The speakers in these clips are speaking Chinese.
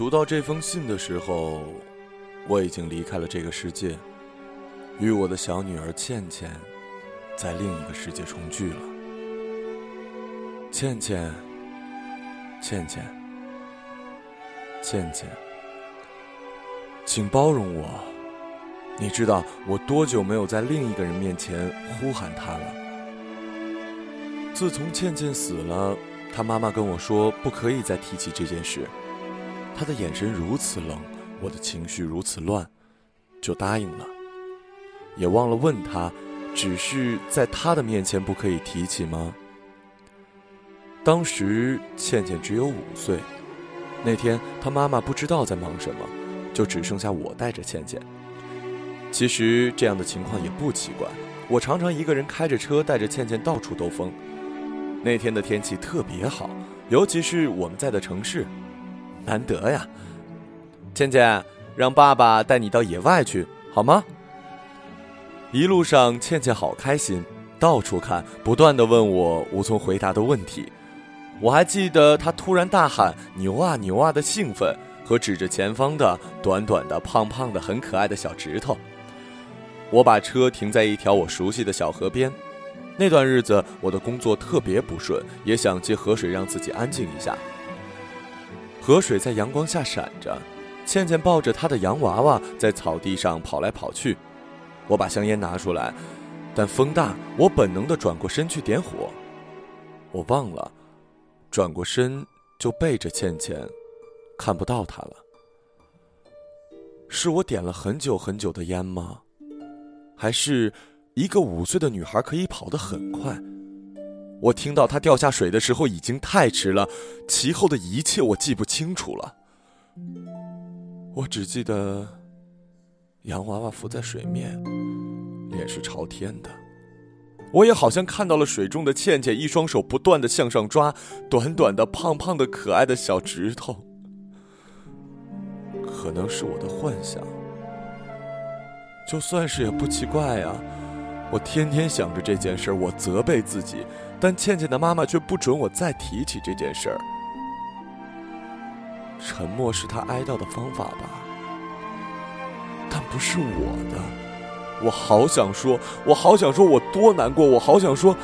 读到这封信的时候，我已经离开了这个世界，与我的小女儿倩倩在另一个世界重聚了。倩倩，倩倩，倩倩，请包容我。你知道我多久没有在另一个人面前呼喊她了？自从倩倩死了，她妈妈跟我说不可以再提起这件事。他的眼神如此冷，我的情绪如此乱，就答应了。也忘了问他，只是在他的面前不可以提起吗？当时倩倩只有五岁，那天她妈妈不知道在忙什么，就只剩下我带着倩倩。其实这样的情况也不奇怪，我常常一个人开着车带着倩倩到处兜风。那天的天气特别好，尤其是我们在的城市，难得呀。倩倩，让爸爸带你到野外去，好吗？一路上，倩倩好开心，到处看，不断的问我无从回答的问题。我还记得她突然大喊“牛啊牛啊”的兴奋，和指着前方的短短的、胖胖的、很可爱的小指头。我把车停在一条我熟悉的小河边。那段日子，我的工作特别不顺，也想接河水让自己安静一下。河水在阳光下闪着，倩倩抱着她的洋娃娃在草地上跑来跑去。我把香烟拿出来，但风大，我本能的转过身去点火。我忘了，转过身就背着倩倩，看不到她了。是我点了很久很久的烟吗？还是？一个五岁的女孩可以跑得很快，我听到她掉下水的时候已经太迟了，其后的一切我记不清楚了。我只记得洋娃娃浮在水面，脸是朝天的。我也好像看到了水中的倩倩，一双手不断的向上抓，短短的、胖胖的、可爱的小指头。可能是我的幻想，就算是也不奇怪呀。我天天想着这件事，我责备自己，但倩倩的妈妈却不准我再提起这件事儿。沉默是她哀悼的方法吧，但不是我的。我好想说，我好想说，我多难过，我好想说，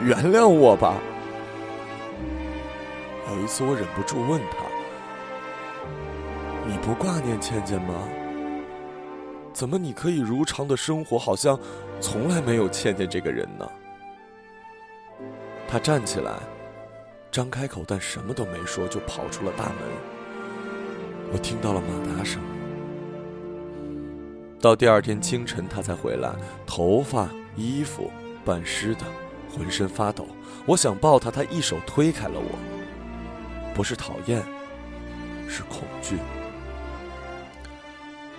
原谅我吧。有一次，我忍不住问她：“你不挂念倩倩吗？怎么你可以如常的生活，好像……”从来没有倩倩这个人呢。他站起来，张开口，但什么都没说，就跑出了大门。我听到了马达声。到第二天清晨，他才回来，头发、衣服半湿的，浑身发抖。我想抱他，他一手推开了我。不是讨厌，是恐惧。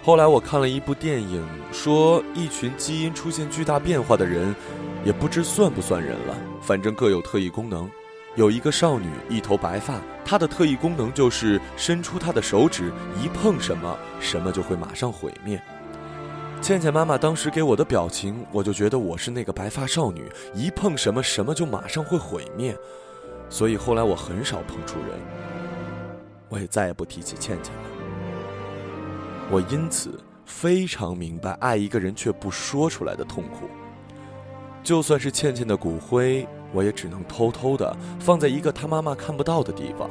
后来我看了一部电影，说一群基因出现巨大变化的人，也不知算不算人了，反正各有特异功能。有一个少女，一头白发，她的特异功能就是伸出她的手指，一碰什么，什么就会马上毁灭。倩倩妈妈当时给我的表情，我就觉得我是那个白发少女，一碰什么，什么就马上会毁灭。所以后来我很少碰触人，我也再也不提起倩倩了。我因此非常明白爱一个人却不说出来的痛苦。就算是倩倩的骨灰，我也只能偷偷的放在一个她妈妈看不到的地方。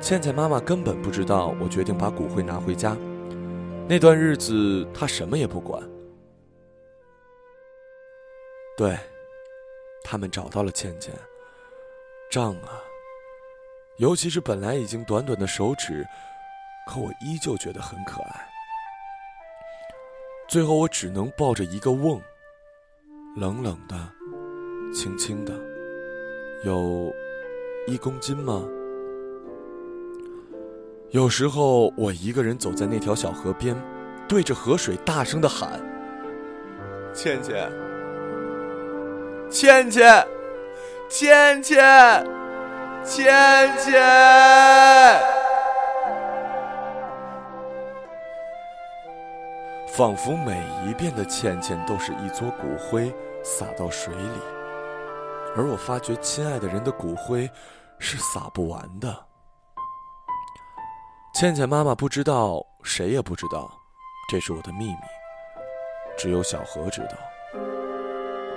倩倩妈妈根本不知道我决定把骨灰拿回家。那段日子，她什么也不管。对，他们找到了倩倩。胀啊，尤其是本来已经短短的手指。可我依旧觉得很可爱。最后，我只能抱着一个瓮，冷冷的，轻轻的，有一公斤吗？有时候，我一个人走在那条小河边，对着河水大声的喊：“倩倩，倩倩，倩倩，倩倩。”仿佛每一遍的倩倩都是一撮骨灰撒到水里，而我发觉亲爱的人的骨灰是撒不完的。倩倩妈妈不知道，谁也不知道，这是我的秘密，只有小何知道。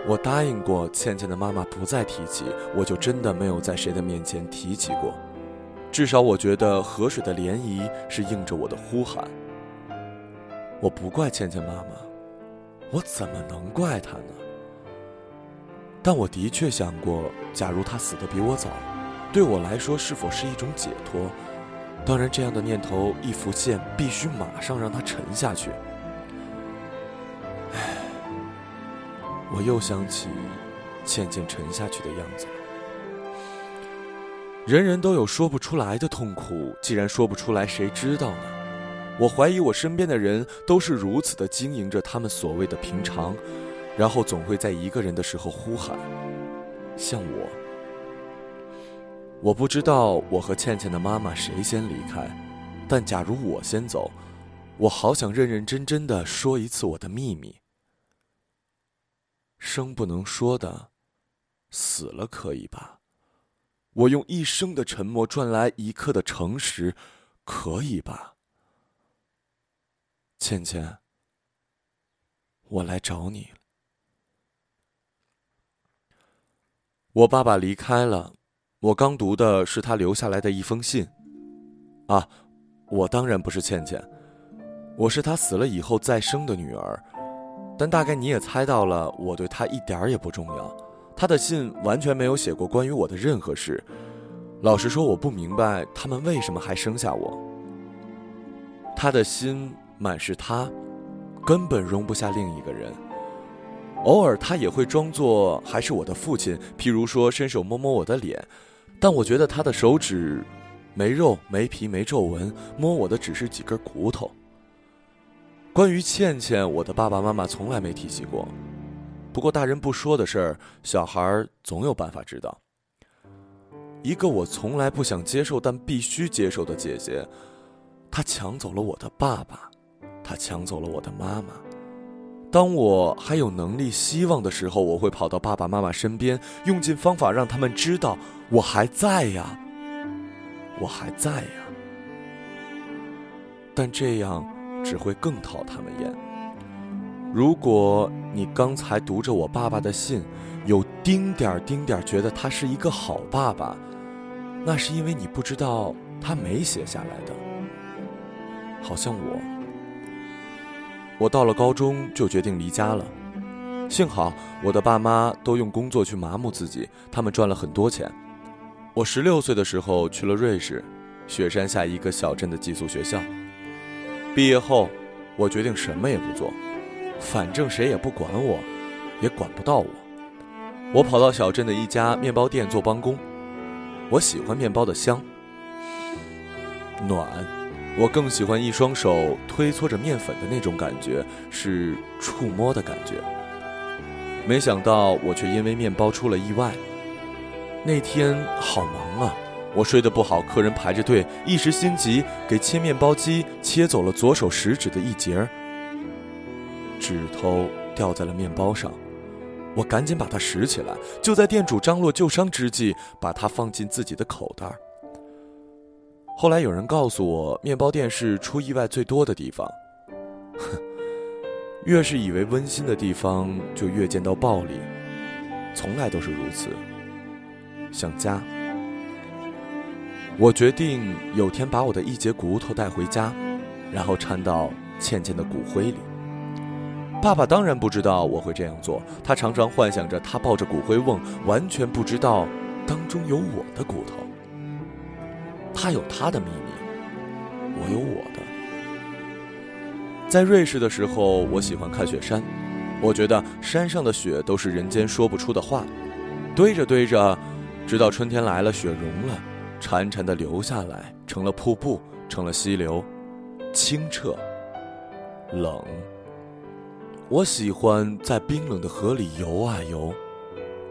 我答应过倩倩的妈妈不再提起，我就真的没有在谁的面前提起过。至少我觉得河水的涟漪是应着我的呼喊。我不怪倩倩妈妈，我怎么能怪她呢？但我的确想过，假如他死得比我早，对我来说是否是一种解脱？当然，这样的念头一浮现，必须马上让它沉下去。唉，我又想起倩倩沉下去的样子。人人都有说不出来的痛苦，既然说不出来，谁知道呢？我怀疑我身边的人都是如此的经营着他们所谓的平常，然后总会在一个人的时候呼喊，像我。我不知道我和倩倩的妈妈谁先离开，但假如我先走，我好想认认真真的说一次我的秘密。生不能说的，死了可以吧？我用一生的沉默赚来一刻的诚实，可以吧？倩倩，我来找你了。我爸爸离开了，我刚读的是他留下来的一封信。啊，我当然不是倩倩，我是他死了以后再生的女儿。但大概你也猜到了，我对他一点也不重要。他的信完全没有写过关于我的任何事。老实说，我不明白他们为什么还生下我。他的心。满是他，根本容不下另一个人。偶尔他也会装作还是我的父亲，譬如说伸手摸摸我的脸，但我觉得他的手指没肉没皮没皱纹，摸我的只是几根骨头。关于倩倩，我的爸爸妈妈从来没提起过。不过大人不说的事儿，小孩总有办法知道。一个我从来不想接受但必须接受的姐姐，她抢走了我的爸爸。她抢走了我的妈妈。当我还有能力、希望的时候，我会跑到爸爸妈妈身边，用尽方法让他们知道我还在呀，我还在呀。但这样只会更讨他们厌。如果你刚才读着我爸爸的信，有丁点儿、丁点儿觉得他是一个好爸爸，那是因为你不知道他没写下来的。好像我。我到了高中就决定离家了，幸好我的爸妈都用工作去麻木自己，他们赚了很多钱。我十六岁的时候去了瑞士，雪山下一个小镇的寄宿学校。毕业后，我决定什么也不做，反正谁也不管我，也管不到我。我跑到小镇的一家面包店做帮工，我喜欢面包的香，暖。我更喜欢一双手推搓着面粉的那种感觉，是触摸的感觉。没想到我却因为面包出了意外。那天好忙啊，我睡得不好，客人排着队，一时心急，给切面包机切走了左手食指的一节，指头掉在了面包上。我赶紧把它拾起来，就在店主张罗救伤之际，把它放进自己的口袋。后来有人告诉我，面包店是出意外最多的地方。哼，越是以为温馨的地方，就越见到暴力，从来都是如此。想家，我决定有天把我的一节骨头带回家，然后掺到倩倩的骨灰里。爸爸当然不知道我会这样做，他常常幻想着他抱着骨灰瓮，完全不知道当中有我的骨头。他有他的秘密，我有我的。在瑞士的时候，我喜欢看雪山，我觉得山上的雪都是人间说不出的话。堆着堆着，直到春天来了，雪融了，潺潺的流下来，成了瀑布，成了溪流，清澈，冷。我喜欢在冰冷的河里游啊游，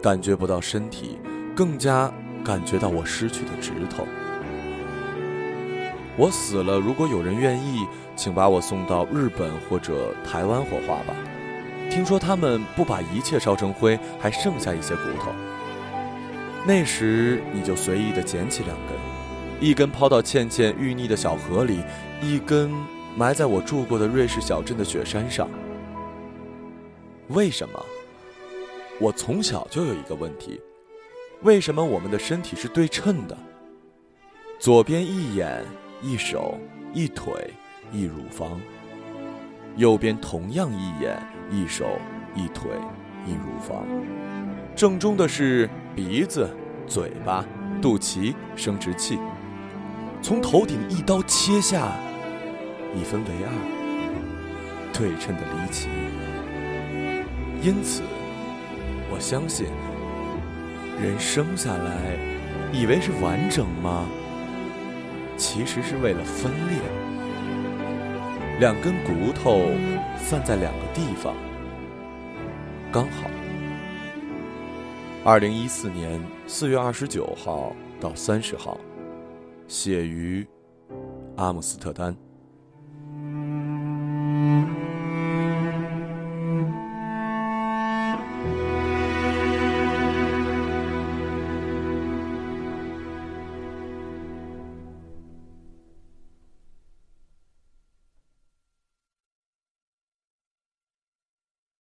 感觉不到身体，更加感觉到我失去的指头。我死了，如果有人愿意，请把我送到日本或者台湾火化吧。听说他们不把一切烧成灰，还剩下一些骨头。那时你就随意的捡起两根，一根抛到倩倩淤泥的小河里，一根埋在我住过的瑞士小镇的雪山上。为什么？我从小就有一个问题：为什么我们的身体是对称的？左边一眼、一手、一腿、一乳房；右边同样一眼、一手、一腿、一乳房。正中的是鼻子、嘴巴、肚脐、生殖器。从头顶一刀切下，一分为二，对称的离奇。因此，我相信，人生下来，以为是完整吗？其实是为了分裂。两根骨头放在两个地方刚好。二零一四年四月二十九号到三十号写于阿姆斯特丹。